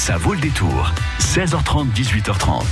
Ça vaut le détour. 16h30, 18h30.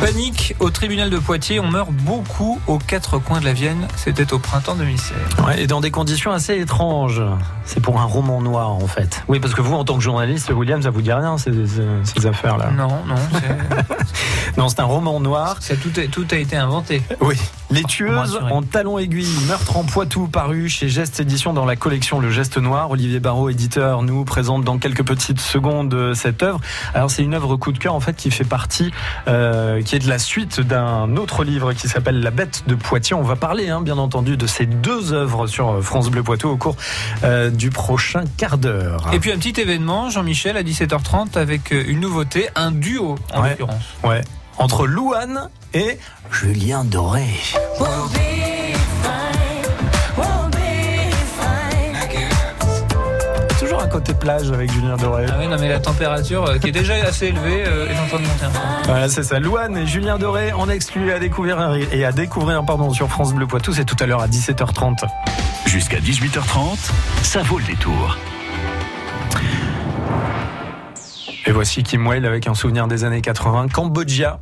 Panique au tribunal de Poitiers. On meurt beaucoup aux quatre coins de la Vienne. C'était au printemps 2016. Ouais, et dans des conditions assez étranges. C'est pour un roman noir, en fait. Oui, parce que vous, en tant que journaliste, William, ça vous dit rien, ces, ces- ces affaires-là Non, non, c'est- Non, c'est un roman noir. ça, tout, a, tout a été inventé. Oui. Les tueuses en talons aiguilles, meurtre en Poitou, paru chez Geste Édition dans la collection Le Geste Noir. Olivier Barrault, éditeur, nous présente dans quelques petites secondes euh, cette œuvre. Alors c'est une œuvre coup de cœur en fait qui fait partie, euh, qui est de la suite d'un autre livre qui s'appelle La Bête de Poitiers. On va parler hein, bien entendu de ces deux œuvres sur euh, France Bleu Poitou au cours euh, du prochain quart d'heure. Et puis un petit événement, Jean-Michel, à 17h30, avec euh, une nouveauté, un duo en Ouais. l'occurrence. Ouais. Entre Louane et Julien Doré. Toujours un côté plage avec Julien Doré. Ah oui, non, mais la température, euh, qui est déjà assez élevée, euh, est en train de monter un peu. Voilà, c'est ça. Louane et Julien Doré en exclu à découvrir et à découvrir pardon sur France Bleu Poitou. C'est tout à l'heure à 17h30. Jusqu'à 18h30, ça vaut le détour. Et voici Kim Whale avec un souvenir des années 80, Cambodgia.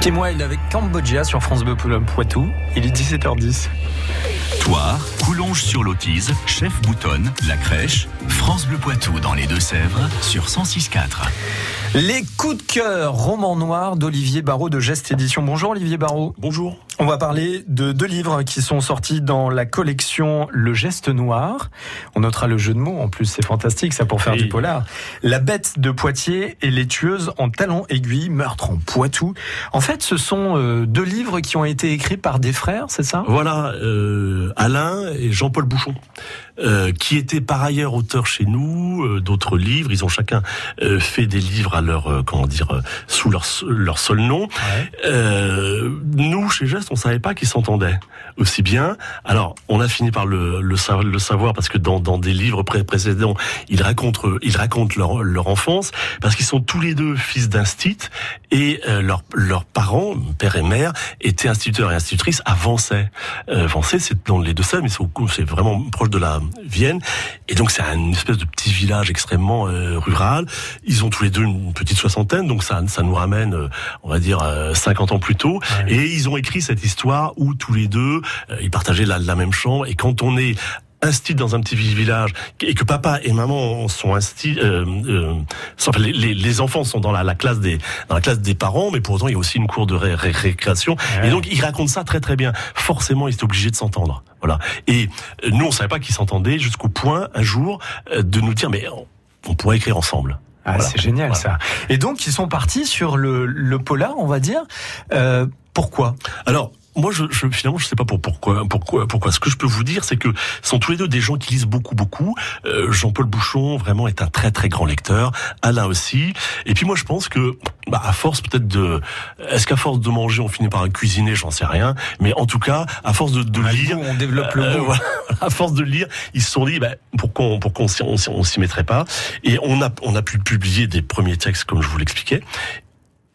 Kim Wilde avec Cambodgia sur France Bleu Poitou. Il est 17h10. Toire, Coulonge sur l'Autise, Chef Boutonne, La Crèche, France Bleu Poitou dans les Deux-Sèvres sur 106.4. Les coups de cœur, roman noir d'Olivier Barraud de Geste Édition. Bonjour Olivier Barraud. Bonjour. On va parler de deux livres qui sont sortis dans la collection Le Geste Noir. On notera le jeu de mots, en plus c'est fantastique ça pour faire du polar. La bête de Poitiers et les tueuses en talons aiguilles, meurtre en Poitou. En fait, ce sont euh, deux livres qui ont été écrits par des frères, c'est ça? Voilà, euh, Alain et Jean-Paul Bouchon. Euh, qui étaient par ailleurs auteurs chez nous euh, d'autres livres. Ils ont chacun euh, fait des livres à leur comment dire sous leur leur seul nom. nous chez Geste, on savait pas qu'ils s'entendaient aussi bien. Alors on a fini par le, le, le savoir parce que dans, dans des livres pré précédents, ils racontent ils racontent leur, leur enfance parce qu'ils sont tous les deux fils d'instit et leurs leurs parents, père et mère, étaient instituteurs et institutrices à Vancey. Vancey, c'est dans les deux sèvres mais c'est vraiment proche de la viennent. Et donc c'est une espèce de petit village extrêmement euh, rural. Ils ont tous les deux une petite soixantaine, donc ça, ça nous ramène, euh, on va dire, 50 euh, ans plus tôt. Et ils ont écrit cette histoire où tous les deux, ils partageaient la, la même chambre. Et quand on est institué dans un petit village et que papa et maman sont instits, euh, euh, les, les, enfants sont dans la, la, classe des dans la classe des parents, mais pour autant il y a aussi une cour de récréation. Et donc il raconte ça très très bien. Forcément, il est obligé de s'entendre. Voilà. Et euh, nous, on savait pas qu'ils s'entendaient jusqu'au point un jour euh, de nous dire mais on, pourrait écrire ensemble. Ah, c'est génial ça. Et donc ils sont partis sur le, le polar, on va dire. Euh, pourquoi? Alors moi, je, je, finalement, je sais pas pour, pourquoi, pourquoi, pourquoi. Ce que je peux vous dire, c'est que sont tous les deux des gens qui lisent beaucoup, beaucoup. Euh, Jean-Paul Bouchon, vraiment, est un très, très grand lecteur. Alain aussi. Et puis moi, je pense que, bah, à force peut-être de, est-ce qu'à force de manger, on finit par cuisiner, j'en sais rien. Mais en tout cas, à force de, de lire, on développe le euh, à force de lire, ils se sont dit, bah, pourquoi, on, pourquoi on, on s'y mettrait pas? Et on a, on a pu publier des premiers textes, comme je vous l'expliquais.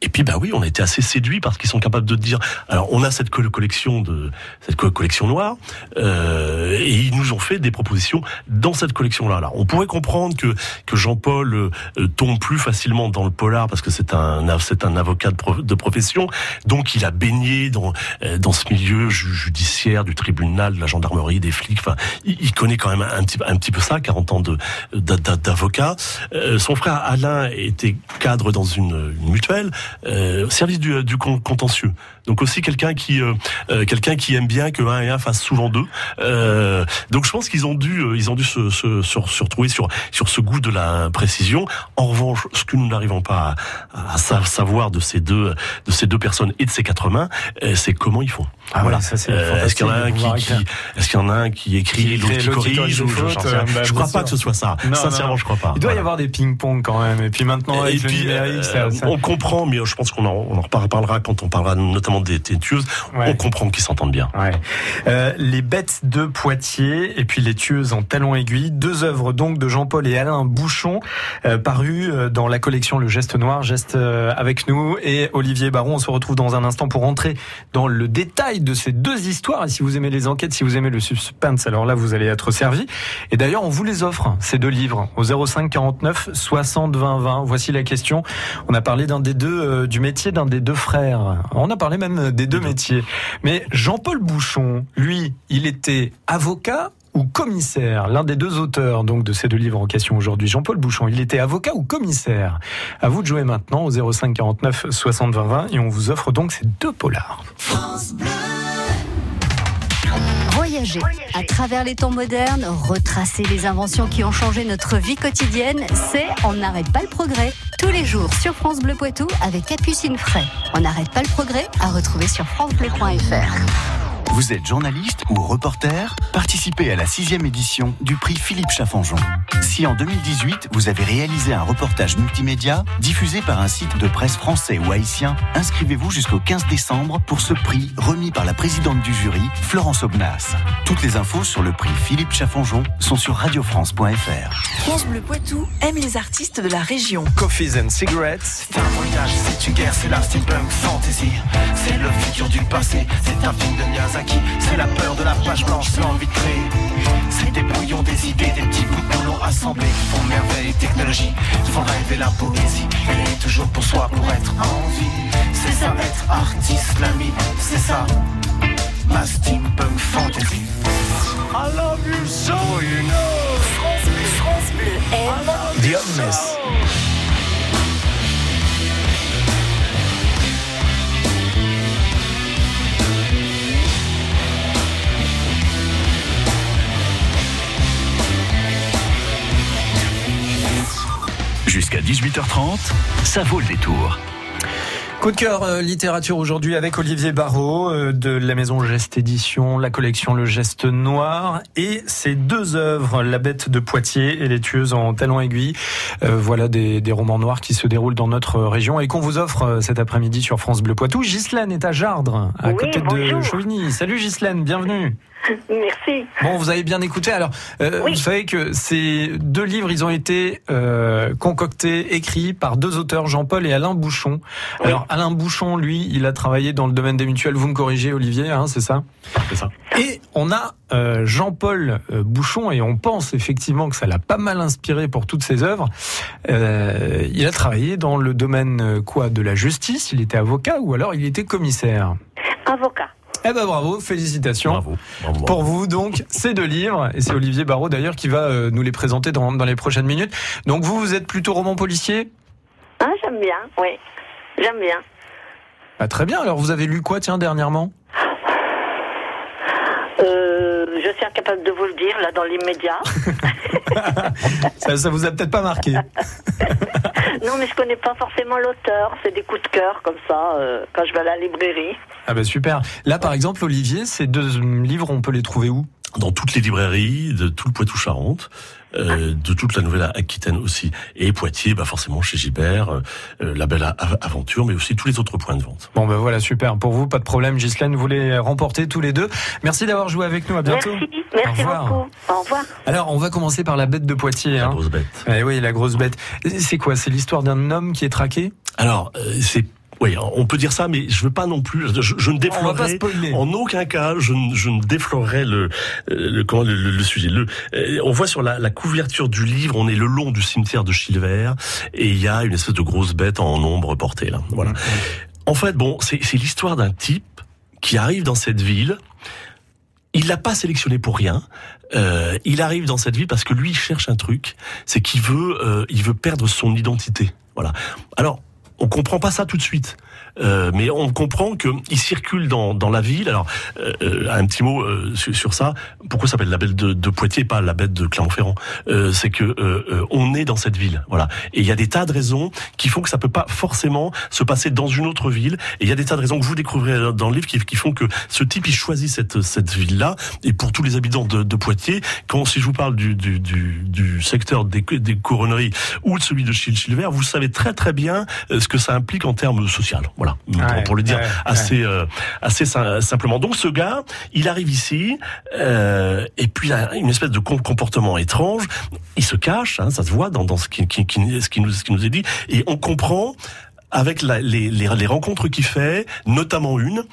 Et puis bah oui, on a été assez séduits parce qu'ils sont capables de dire. Alors on a cette collection de cette collection noire euh, et ils nous ont fait des propositions dans cette collection-là. On pourrait comprendre que que Jean-Paul euh, tombe plus facilement dans le polar parce que c'est un c'est un avocat de, profession, donc il a baigné dans euh, dans ce milieu judiciaire du tribunal, de la gendarmerie, des flics. Enfin, il, il, connaît quand même un petit un petit peu ça, 40 ans de d'avocat. Euh, son frère Alain était cadre dans une, une mutuelle euh, service du, du contentieux. Donc aussi quelqu'un qui euh, euh, quelqu'un qui aime bien que un et un fassent souvent deux. Euh, donc je pense qu'ils ont dû ils ont dû se, se, se, retrouver sur sur ce goût de la précision. En revanche, ce que nous n'arrivons pas à, à, savoir de ces deux de ces deux personnes et de ces quatre mains, c'est comment ils font. Ah voilà. est-ce qu'il y en a un qui, qui est-ce qu'il y en a un qui écrit, l'autre qui corrige ou je, bah, je crois pas que ce soit ça. Sincèrement, je crois pas. Il doit y avoir des ping-pong quand même. Et puis maintenant avec et puis, on comprend, mais je pense qu'on en, on en reparlera quand on parlera notamment des tueuses, on comprend qu'ils s'entendent bien. Euh, les bêtes de Poitiers et puis les tueuses en talons aiguilles, deux œuvres donc de Jean-Paul et Alain Bouchon, euh, parues euh, dans la collection Le Geste Noir, Geste avec nous et Olivier Baron. On se retrouve dans un instant pour rentrer dans le détail de ces deux histoires. Et si vous aimez les enquêtes, si vous aimez le suspense, alors là vous allez être servi. Et d'ailleurs, on vous les offre ces deux livres au 05 49 60 20 20. Voici la question. On a parlé d'un des deux du métier d'un des deux frères. On a parlé même des deux métiers. Mais Jean-Paul Bouchon, lui, il était avocat ou commissaire, l'un des deux auteurs donc de ces deux livres en question aujourd'hui, Jean-Paul Bouchon, il était avocat ou commissaire À vous de jouer maintenant au 05 49 60 20 20 et on vous offre donc ces deux polars. À travers les temps modernes, retracer les inventions qui ont changé notre vie quotidienne, c'est On n'arrête pas le progrès. Tous les jours sur France Bleu Poitou avec Capucine Fray. On n'arrête pas le progrès à retrouver sur francebleu.fr. Vous êtes journaliste ou reporter Participez à la sixième édition du prix Philippe Chaffanjon. Si en 2018, vous avez réalisé un reportage multimédia diffusé par un site de presse français ou haïtien, inscrivez-vous jusqu'au 15 décembre pour ce prix remis par la présidente du jury, Florence Obnas. Toutes les infos sur le prix Philippe Chaffanjon sont sur radiofrance.fr. France Bleu Poitou aime les artistes de la région. Coffees and Cigarettes. C'est un voyage, c'est une guerre, c'est la steampunk fantasy. C'est le futur du passé, c'est un film de Miyazaki c'est la peur de la page blanche, l'envie de créer. C'est des brouillons, des idées, des petits bouts de boulot assemblés qui font merveille et technologie, font rêver la poésie. Elle est toujours pour soi, pour être en vie. C'est ça être artiste l'ami, c'est ça, ma steampunk fantasy. I love you so, you know. France Bleu, France Bleu aime The Jusqu'à 18h30, ça vaut le détour. Coup de cœur euh, littérature aujourd'hui avec Olivier Barrault euh, de la maison Geste Édition, la collection Le Geste Noir et ses deux œuvres, La Bête de Poitiers et Les Tueuses en talons aiguilles. Euh, voilà des, des romans noirs qui se déroulent dans notre région et qu'on vous offre euh, cet après-midi sur France Bleu Poitou. Ghislaine est à Jardre, à Oui, côté de. Chauvigny. Salut Ghislaine, bienvenue. Merci. Bon, vous avez bien écouté. Alors, euh, Oui. vous savez que ces deux livres, ils ont été euh, concoctés, écrits par deux auteurs, Jean-Paul et Alain Bouchon. Oui. Alors, Alain Bouchon, lui, il a travaillé dans le domaine des mutuelles. Vous me corrigez, Olivier, hein, c'est ça? C'est ça. Et on a euh, Jean-Paul Bouchon, et on pense effectivement que ça l'a pas mal inspiré pour toutes ses œuvres. Euh, il a travaillé dans le domaine quoi? De la justice? Il était avocat ou alors il était commissaire? Avocat. Eh ben bravo, félicitations. Bravo. bravo, bravo. Pour vous, donc, ces deux livres, et c'est Olivier Barraud d'ailleurs qui va euh, nous les présenter dans, dans les prochaines minutes. Donc vous, vous êtes plutôt roman policier? Ah, j'aime bien, oui. J'aime bien. Bah, Très bien, alors vous avez lu quoi, tiens, dernièrement? Euh, je suis incapable de vous le dire, là, dans l'immédiat. ça, ça vous a peut-être pas marqué. non, mais je connais pas forcément l'auteur. C'est des coups de cœur, comme ça, euh, quand je vais à la librairie. Ah bah super. Là, par exemple, Olivier, ces deux livres, on peut les trouver où? Dans toutes les librairies de tout le Poitou-Charentes, euh, de toute la Nouvelle-Aquitaine aussi, et Poitiers, bah forcément chez Gilbert, euh, euh, la Belle Aventure, mais aussi tous les autres points de vente. Bon ben voilà, super. Pour vous, pas de problème, Ghislaine, vous les remportez tous les deux. Merci d'avoir joué avec nous, à bientôt. Merci, merci Au revoir. beaucoup. Au revoir. Alors, on va commencer par la bête de Poitiers. La Hein. grosse bête. Eh oui, la grosse bête. C'est quoi? C'est l'histoire d'un homme qui est traqué? Alors, euh, c'est oui, on peut dire ça, mais je veux pas non plus. Je, je ne déflorerai en aucun cas. Je, ne- je ne déflorerai le euh, le, comment, le, le- le sujet. Le, euh, on voit sur la, la couverture du livre, on est le long du cimetière de Chilvert et il y a une espèce de grosse bête en ombre portée là. Voilà. En fait, bon, c'est c'est l'histoire d'un type qui arrive dans cette ville. Il l'a pas sélectionné pour rien. Euh, il arrive dans cette ville parce que lui il cherche un truc, c'est qu'il veut, euh, il veut perdre son identité. Voilà. Alors, on comprend pas ça tout de suite. Euh, mais on comprend que il circule dans, dans la ville. Alors, euh, euh, un petit mot euh, sur, sur ça. Pourquoi ça s'appelle la bête de, de Poitiers, pas la bête de Clermont-Ferrand? Euh, C'est que on est dans cette ville, voilà. Et il y a des tas de raisons qui font que ça peut pas forcément se passer dans une autre ville. Et il y a des tas de raisons que vous découvrirez dans le livre qui, qui font que ce type il choisit cette cette ville-là. Et pour tous les habitants de, de Poitiers, quand si je vous parle du du, du, secteur des, des couronneries ou de celui de Chil-Chilvert, vous savez très très bien ce que ça implique en termes social. Voilà, Ouais, pour, pour le dire ouais, assez euh, assez sim- simplement. Donc ce gars, il arrive ici euh, et puis il a une espèce de com- comportement étrange. Il se cache, hein, ça se voit dans, dans ce qui, qui, qui- ce qui nous ce qui nous est dit, et on comprend avec les, les, rencontres qu'il fait, notamment une,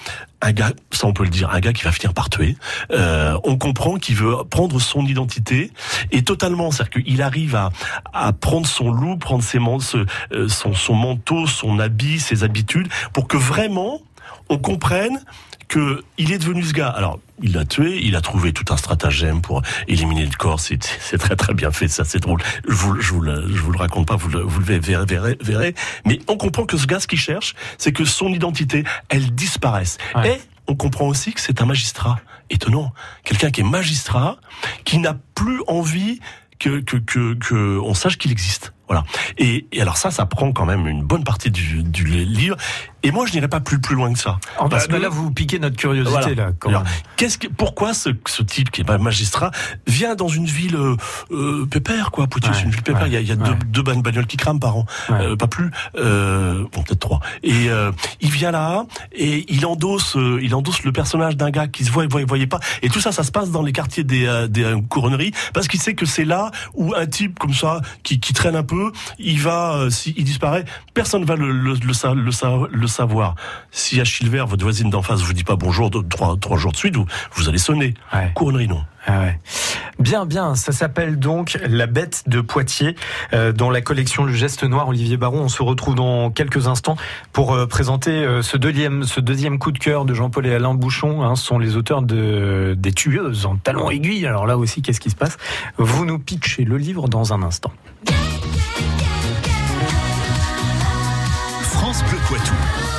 un gars, ça on peut le dire, un gars qui va finir par tuer. Euh, on comprend qu'il veut prendre son identité et totalement, c'est-à-dire qu'il arrive à, à prendre son loup, prendre ses ce- euh, son manteau, son habit, ses habitudes, pour que vraiment on comprenne que il est devenu ce gars. Alors, il l'a tué, il a trouvé tout un stratagème pour éliminer le corps. C'est c'est très très bien fait, ça c'est drôle. Je vous, je vous, le, je vous le raconte pas, vous le, vous le verrez, verrez, verrez. Mais on comprend que ce gars, ce qu'il cherche, c'est que son identité, elle disparaisse. Ouais. Et on comprend aussi que c'est un magistrat. Étonnant. Quelqu'un qui est magistrat, qui n'a plus envie que, que, que, que on sache qu'il existe. Voilà. Et, et alors ça, ça prend quand même une bonne partie du, du livre. Et moi, je n'irai pas plus plus loin que ça. Parce bah, que- là, vous piquez notre curiosité Voilà. là. Quand Alors, qu'est-ce que, pourquoi ce, ce type qui est pas magistrat vient dans une ville euh, euh, pépère quoi Poitiers, Ouais, c'est une ville pépère. ouais, il y a, il y a ouais. deux, deux bagnoles qui crament par an, euh, pas plus. Euh, bon, peut-être trois. Et euh, il vient là et il endosse, euh, il endosse le personnage d'un gars qui se voit, voyait, voyait pas. Et tout ça, ça se passe dans les quartiers des, euh, des couronneries parce qu'il sait que c'est là où un type comme ça qui, qui traîne un peu il va, s'il disparaît, personne va le, le, le, le le savoir. Si Achille Vert, votre voisine d'en face, vous dit pas bonjour de- trois, trois jours de suite, vous, vous allez sonner. Ouais. Couronnerie, non. Ah ouais. Bien, bien. Ça s'appelle donc La Bête de Poitiers euh, dans la collection Le Geste Noir. Olivier Baron, on se retrouve dans quelques instants pour euh, présenter euh, ce deuxième, ce deuxième coup de cœur de Jean-Paul et Alain Bouchon. Hein, ce sont les auteurs de des tueuses en talons aiguilles. Alors là aussi, qu'est-ce qui se passe? Vous nous pitchez le livre dans un instant. Poitou.